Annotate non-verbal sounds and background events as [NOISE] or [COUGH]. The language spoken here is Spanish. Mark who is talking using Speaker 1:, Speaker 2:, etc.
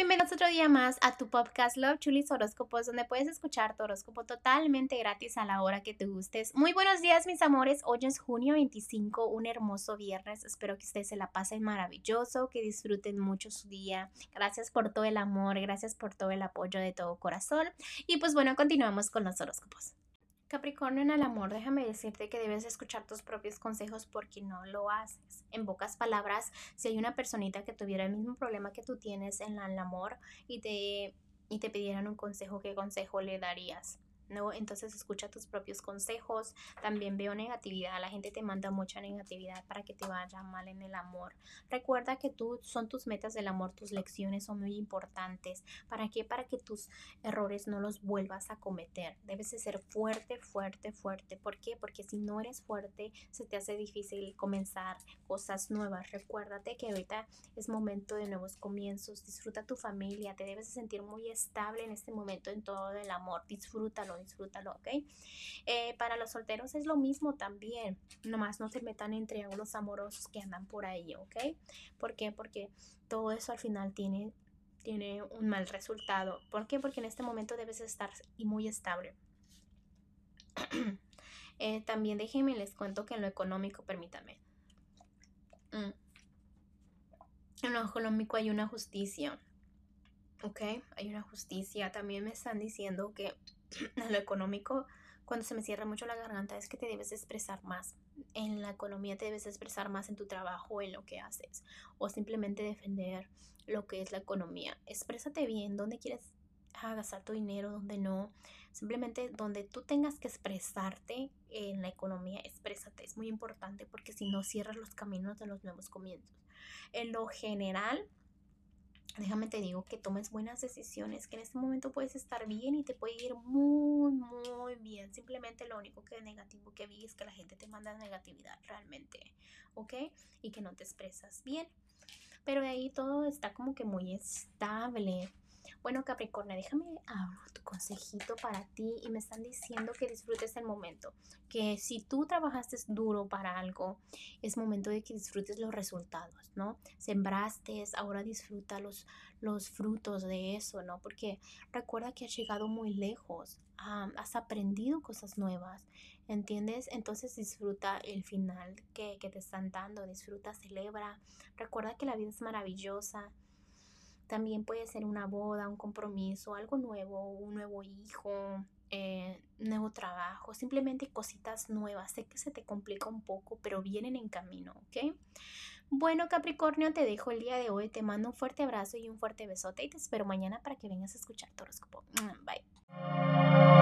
Speaker 1: bienvenidos otro día más a tu podcast Love Chulis Horóscopos, donde puedes escuchar tu horóscopo totalmente gratis a la hora que te gustes. Muy buenos días, mis amores. Hoy es junio 25, un hermoso viernes. Espero que ustedes se la pasen maravilloso, que disfruten mucho su día. Gracias por todo el amor, gracias por todo el apoyo de todo corazón. Y pues bueno, continuamos con los horóscopos. Capricornio en el amor, déjame decirte que debes escuchar tus propios consejos porque no lo haces. En pocas palabras, si hay una personita que tuviera el mismo problema que tú tienes en el amor y te, y te pidieran un consejo, ¿qué consejo le darías? ¿No? Entonces escucha tus propios consejos. También veo negatividad. La gente te manda mucha negatividad para que te vaya mal en el amor. Recuerda que tú son tus metas del amor, tus lecciones son muy importantes. ¿Para qué? Para que tus errores no los vuelvas a cometer. Debes de ser fuerte, fuerte, fuerte. ¿Por qué? Porque si no eres fuerte, se te hace difícil comenzar cosas nuevas. Recuérdate que ahorita es momento de nuevos comienzos. Disfruta tu familia. Te debes de sentir muy estable en este momento en todo el amor. Disfrútalo disfrútalo, ¿ok? Eh, para los solteros es lo mismo también, nomás no se metan en triángulos amorosos que andan por ahí, ¿ok? ¿Por qué? Porque todo eso al final tiene, tiene un mal resultado. ¿Por qué? Porque en este momento debes estar muy estable. [CLEARS THROAT] Eh, también déjenme les cuento que en lo económico, permítame. Mm. En lo económico hay una justicia. ¿ok? Hay una justicia. También me están diciendo que en lo económico, cuando se me cierra mucho la garganta, es que te debes expresar más. En la economía te debes expresar más en tu trabajo, en lo que haces, o simplemente defender lo que es la economía. Exprésate bien, dónde quieres gastar tu dinero, dónde no. Simplemente donde tú tengas que expresarte en la economía, exprésate. Es muy importante porque si no cierras los caminos de los nuevos comienzos. En lo general, déjame te digo que tomes buenas decisiones, que en este momento puedes estar bien y te puede ir muy, muy bien. Simplemente lo único que negativo que vi es que la gente te manda negatividad realmente, ¿ok? Y que no te expresas bien. Pero de ahí todo está como que muy estable. Bueno, Capricornio, déjame abrir tu consejito para ti y me están diciendo que disfrutes el momento, que si tú trabajaste duro para algo, es momento de que disfrutes los resultados, ¿no? Sembraste, ahora disfruta los, los frutos de eso, ¿no? Porque recuerda que has llegado muy lejos, has aprendido cosas nuevas, ¿entiendes? Entonces disfruta el final que, que te están dando, disfruta, celebra, recuerda que la vida es maravillosa también puede ser una boda, un compromiso, algo nuevo, un nuevo hijo, eh, nuevo trabajo, simplemente cositas nuevas. Sé que se te complica un poco, pero vienen en camino, ¿ok? Bueno, Capricornio, te dejo el día de hoy. Te mando un fuerte abrazo y un fuerte besote y te espero mañana para que vengas a escuchar tu. Mm, bye.